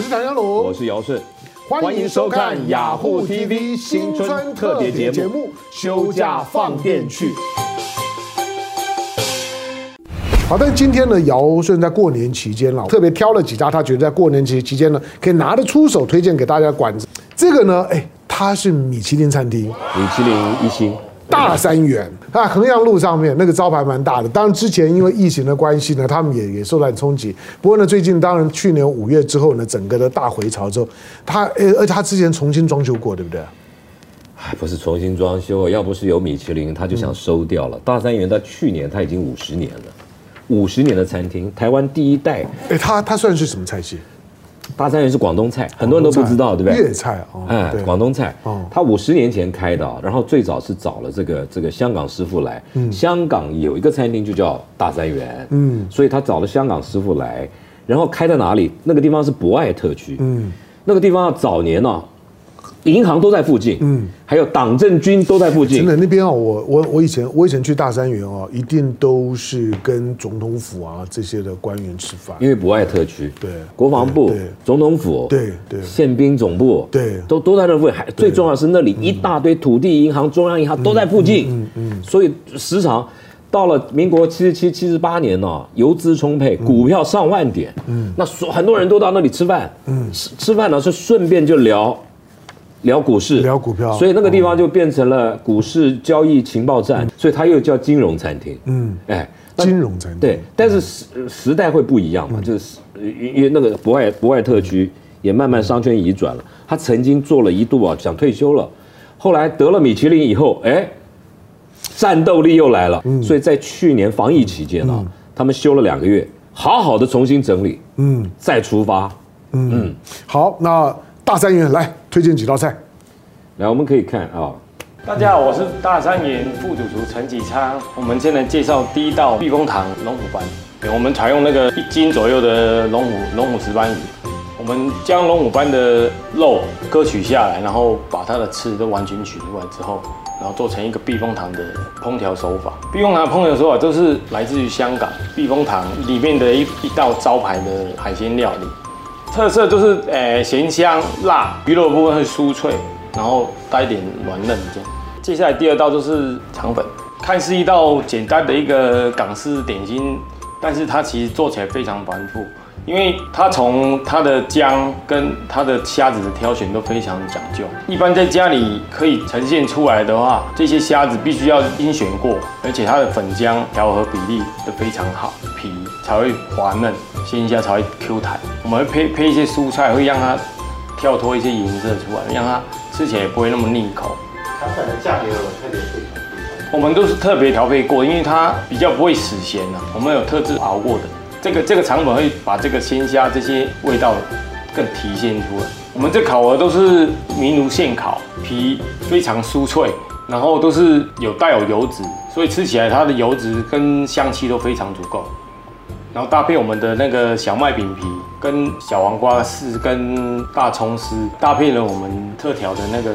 我是唐湘龙，我是姚顺，欢迎收看雅虎 TV 新春特别节目《休假放电去》。好，但今天呢，姚顺在过年期间了，特别挑了几家，他觉得在过年期期间呢，可以拿得出手推荐给大家的馆子。这个呢，哎，它是米其林餐厅，米其林一星。大三元啊，衡阳路上面那个招牌蛮大的。当然之前因为疫情的关系呢，他们也也受到冲击。不过呢，最近当然去年五月之后呢，整个的大回潮之后，他呃，而且他之前重新装修过，对不对？还不是重新装修，要不是有米其林，他就想收掉了。嗯、大三元在去年他已经五十年了，五十年的餐厅，台湾第一代。哎，他他算是什么菜系？大三元是广东菜，很多人都不知道，对不对？粤菜哦，哎，广东菜。哦，他五十年前开的，然后最早是找了这个这个香港师傅来。嗯，香港有一个餐厅就叫大三元。嗯，所以他找了香港师傅来，然后开在哪里？那个地方是博爱特区。嗯，那个地方早年呢。银行都在附近，嗯，还有党政军都在附近。真的那边啊，我我我以前我以前去大三元哦，一定都是跟总统府啊这些的官员吃饭，因为博爱特区，对，国防部、总统府，对对，宪兵总部，对，都都在那附近。还最重要的是那里一大堆土地银行、中央银行都在附近，嗯嗯，所以时常到了民国七十七、七十八年呢，游资充沛，股票上万点，嗯，那所很多人都到那里吃饭，嗯，吃吃饭呢是顺便就聊。聊股市，聊股票，所以那个地方就变成了股市交易情报站，嗯、所以它又叫金融餐厅。嗯，哎，金融餐厅。对，但是时时代会不一样嘛，嗯、就是因为那个博爱博爱特区也慢慢商圈移转了。他曾经做了一度啊，想退休了，后来得了米其林以后，哎，战斗力又来了。嗯，所以在去年防疫期间呢、他们休了两个月，好好的重新整理，嗯，再出发。嗯，嗯好，那。大三元来推荐几道菜，来我们可以看啊、哦。大家好，我是大三元副主厨陈启昌。我们先来介绍第一道避风塘龙虎斑。我们采用那个一斤左右的龙虎龙虎石斑鱼。我们将龙虎斑的肉割取下来，然后把它的刺都完全取出来之后，然后做成一个避风塘的烹调手法。避风塘的烹调手法都是来自于香港避风塘里面的一一道招牌的海鲜料理。特色就是，诶、咸香辣，鱼肉部分会酥脆，然后带一点软嫩这样。接下来第二道就是肠粉，看似一道简单的一个港式点心，但是它其实做起来非常繁复，因为它从它的姜跟它的虾子的挑选都非常讲究。一般在家里可以呈现出来的话，这些虾子必须要精选过，而且它的粉浆调和比例都非常好，皮才会滑嫩。鲜虾才会 Q 弹，我们会配配一些蔬菜，会让它跳脱一些颜色出来，让它吃起来也不会那么腻口。肠粉的价格有特别，我们都是特别调配过，因为它比较不会死咸呐。我们有特制熬过的，这个这个肠粉会把这个鲜虾这些味道更体现出来。我们这烤鹅都是明炉现烤，皮非常酥脆，然后都是有带有油脂，所以吃起来它的油脂跟香气都非常足够。然后搭配我们的那个小麦饼皮，跟小黄瓜丝，跟大葱丝，搭配了我们特调的那个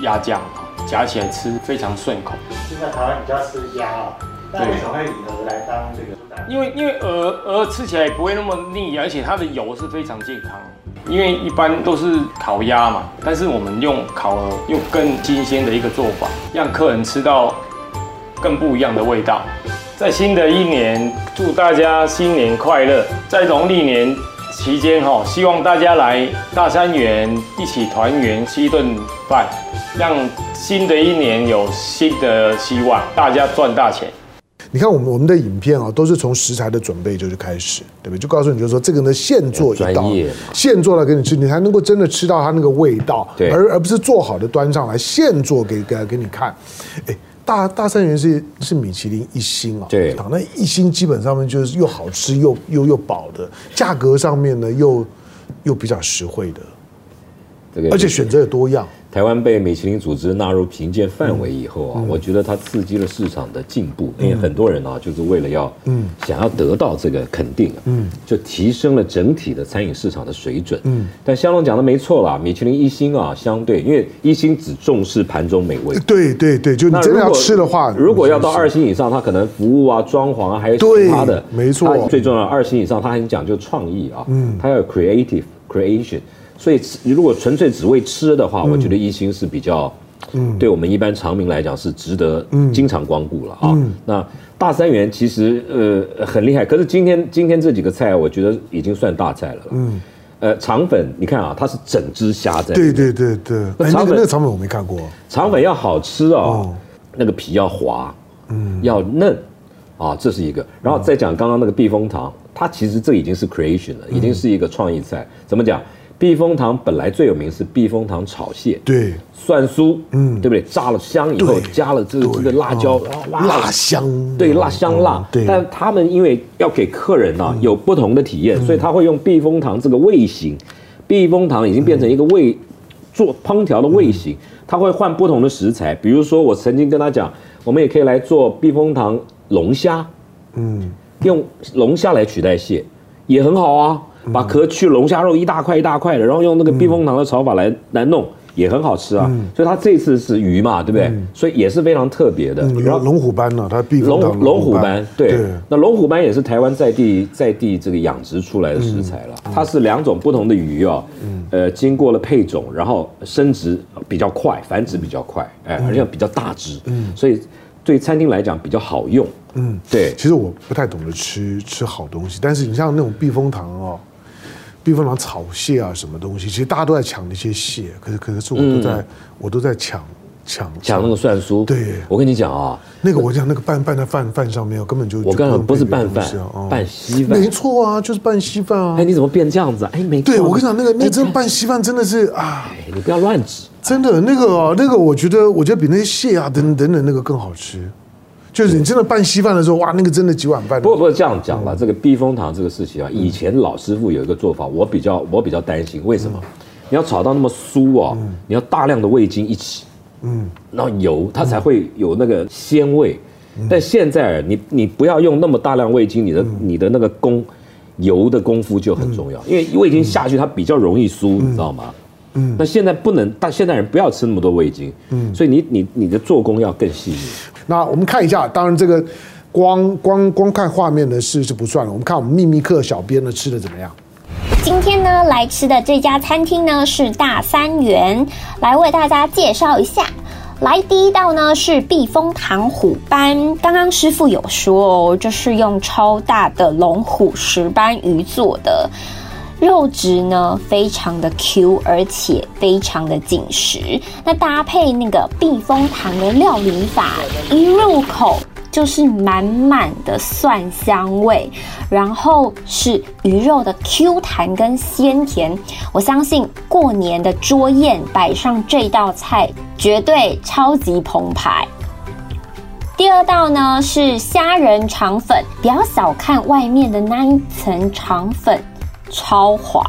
鸭酱，夹起来吃非常顺口。现在台湾比较吃鸭啊，那为什么会以鹅来当这个？因为因为鹅鹅吃起来不会那么腻，而且它的油是非常健康。因为一般都是烤鸭嘛，但是我们用烤鹅，用更新鲜的一个做法，让客人吃到更不一样的味道。在新的一年，祝大家新年快乐！在农历年期间，哈，希望大家来大三元一起团圆吃一顿饭，让新的一年有新的希望，大家赚大钱。你看我们我们的影片啊，都是从食材的准备就是开始，对不对？就告诉你，就是说这个呢，现做一道，现做了给你吃，你才能够真的吃到它那个味道，对，而而不是做好的端上来现做给给给你看，哎。大大三元是是米其林一星啊，对，那一星基本上面就是又好吃又又又饱的，价格上面呢又又比较实惠的，这个而且选择也多样。台湾被米其林组织纳入评鉴范围以后啊，嗯、我觉得它刺激了市场的进步，嗯、因为很多人啊，就是为了要嗯想要得到这个肯定，嗯，就提升了整体的餐饮市场的水准，嗯。但香龙讲的没错啦，米其林一星啊，相对因为一星只重视盘中美味，对对对，就你真的要吃的话，如果要到二星以上，它可能服务啊、装潢啊，还有其他的，没错。最重要的二星以上，它很讲究创意啊，嗯，它要有 creative。creation。所以如果纯粹只为吃的话，嗯、我觉得一心是比较，嗯，对我们一般常民来讲是值得经常光顾了啊。嗯、那大三元其实呃很厉害，可是今天今天这几个菜，我觉得已经算大菜了。嗯，呃，肠粉你看啊，它是整只虾在。对对对对，那肠那个肠粉我没看过。肠粉要好吃哦，哦那个皮要滑，嗯，要嫩。啊，这是一个，然后再讲刚刚那个避风塘，它其实这已经是 creation 了，已经是一个创意菜。怎么讲？避风塘本来最有名是避风塘炒蟹，对，蒜酥，嗯，对不对？炸了香以后，加了这个这个辣椒，辣香，对，辣香辣。对，但他们因为要给客人啊有不同的体验，所以他会用避风塘这个味型，避风塘已经变成一个味做烹调的味型，他会换不同的食材，比如说我曾经跟他讲，我们也可以来做避风塘。龙虾，嗯，用龙虾来取代蟹，也很好啊。把壳去龙虾肉一大块一大块的，然后用那个避风塘的炒法来来弄，也很好吃啊。所以它这次是鱼嘛，对不对？所以也是非常特别的。然后龙虎斑呢，它避风塘龙虎斑，对。那龙虎斑也是台湾在地在地这个养殖出来的食材了。它是两种不同的鱼啊，呃，经过了配种，然后生殖比较快，繁殖比较快，哎，而且比较大只，所以。对餐厅来讲比较好用，嗯，对。其实我不太懂得吃吃好东西，但是你像那种避风塘哦，避风塘炒蟹啊，什么东西，其实大家都在抢那些蟹，可是可是我都在、嗯、我都在抢抢抢那个蒜酥。对，我跟你讲啊，那个我讲那个拌拌在饭饭上面，根本就我刚刚不是拌饭，拌稀饭。没错啊，就是拌稀饭啊。哎，你怎么变这样子啊？哎，没错。对，我跟你讲，那个那真拌稀饭真的是啊，你不要乱指。真的那个啊，那个我觉得，我觉得比那些蟹啊等等等那个更好吃。就是你真的拌稀饭的时候，哇，那个真的几碗饭。不过不是这样讲了，这个避风塘这个事情啊，以前老师傅有一个做法，我比较我比较担心，为什么？你要炒到那么酥啊，你要大量的味精一起，嗯，然后油它才会有那个鲜味。但现在你你不要用那么大量味精，你的你的那个功油的功夫就很重要，因为味精下去它比较容易酥，你知道吗？嗯，那现在不能，但现代人不要吃那么多味精，嗯，所以你你你的做工要更细腻。那我们看一下，当然这个光光光看画面的事是不算了，我们看我们秘密客小编呢吃的怎么样？今天呢来吃的这家餐厅呢是大三元，来为大家介绍一下。来第一道呢是避风塘虎斑，刚刚师傅有说哦，这是用超大的龙虎石斑鱼做的。肉质呢非常的 Q，而且非常的紧实。那搭配那个避风塘的料理法，一入口就是满满的蒜香味，然后是鱼肉的 Q 弹跟鲜甜。我相信过年的桌宴摆上这道菜，绝对超级澎湃。第二道呢是虾仁肠粉，不要小看外面的那一层肠粉。超滑，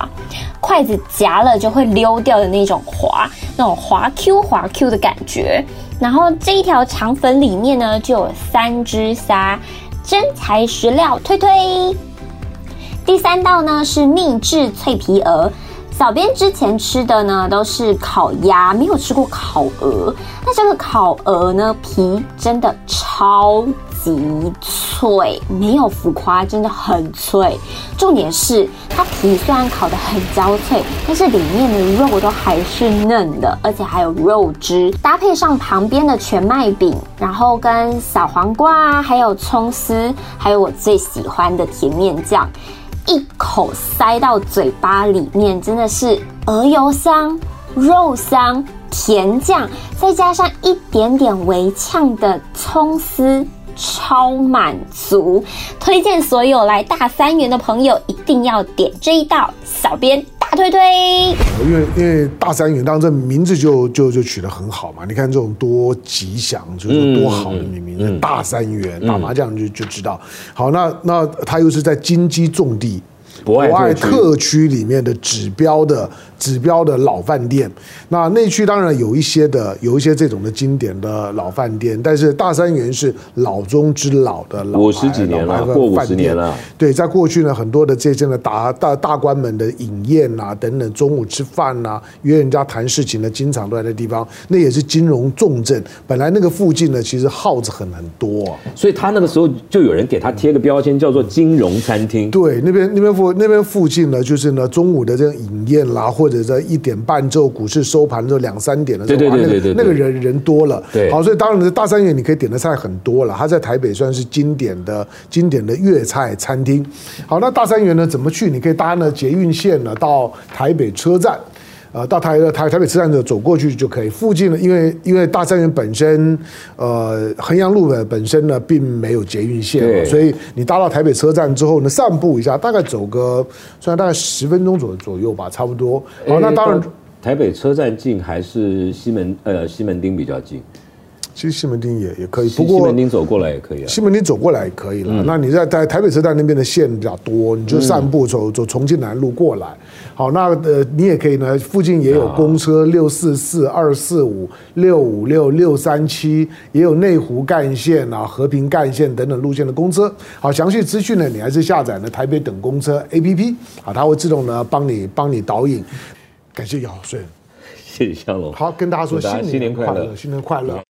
筷子夹了就会溜掉的那种滑，那种滑 Q 滑 Q 的感觉。然后这一条肠粉里面呢，就有三只虾，真材实料，推推。第三道呢是秘制脆皮鹅。小编之前吃的呢都是烤鸭，没有吃过烤鹅。那这个烤鹅呢，皮真的超级脆，没有浮夸，真的很脆。重点是它皮虽然烤得很焦脆，但是里面的肉都还是嫩的，而且还有肉汁，搭配上旁边的全麦饼，然后跟小黄瓜，还有葱丝，还有我最喜欢的甜面酱，一口塞到嘴巴里面，真的是鹅油香、肉香、甜酱，再加上一点点微呛的葱丝。超满足，推荐所有来大三元的朋友一定要点这一道，小编推推。因为因为大三元当然这名字就就就取得很好嘛，你看这种多吉祥，就是多好的名字，嗯、大三元、嗯、打麻将就就知道。好，那那他又是在金鸡重地博爱特区里面的指标的。指标的老饭店，那内区当然有一些的，有一些这种的经典的老饭店，但是大三元是老中之老的老，五十几年了，过五十年了。对，在过去呢，很多的这些的大大大官们的饮宴啊，等等，中午吃饭啊，约人家谈事情呢，经常都在那地方，那也是金融重镇。本来那个附近呢，其实耗子很很多，所以他那个时候就有人给他贴个标签，叫做金融餐厅。对，那边那边附那边附近呢，就是呢中午的这种饮宴啦，或者在一点半之后股市收盘之后两三点的时候，对对对对，那个人人多了。对，好，所以当然大三元你可以点的菜很多了，它在台北算是经典的经典的粤菜餐厅。好，那大三元呢怎么去？你可以搭呢捷运线呢到台北车站。呃，到台台台北车站的走过去就可以。附近呢，因为因为大三元本身，呃，衡阳路的本身呢并没有捷运线，所以你搭到台北车站之后呢，散步一下，大概走个，算大概十分钟左左右吧，差不多。好，那当然，台北车站近还是西门呃西门町比较近。其实西门町也也可以，不过西门町走过来也可以啊。西门町走过来也可以了。嗯、那你在在台北车站那边的线比较多，你就散步走走重庆南路过来。好，那呃你也可以呢，附近也有公车六四四、二四五、六五六、六三七，也有内湖干线啊、和平干线等等路线的公车。好，详细资讯呢，你还是下载呢台北等公车 APP，啊，它会自动呢帮你帮你导引。感谢姚顺，谢谢香龙。好，跟大家说新年快乐，新年快乐。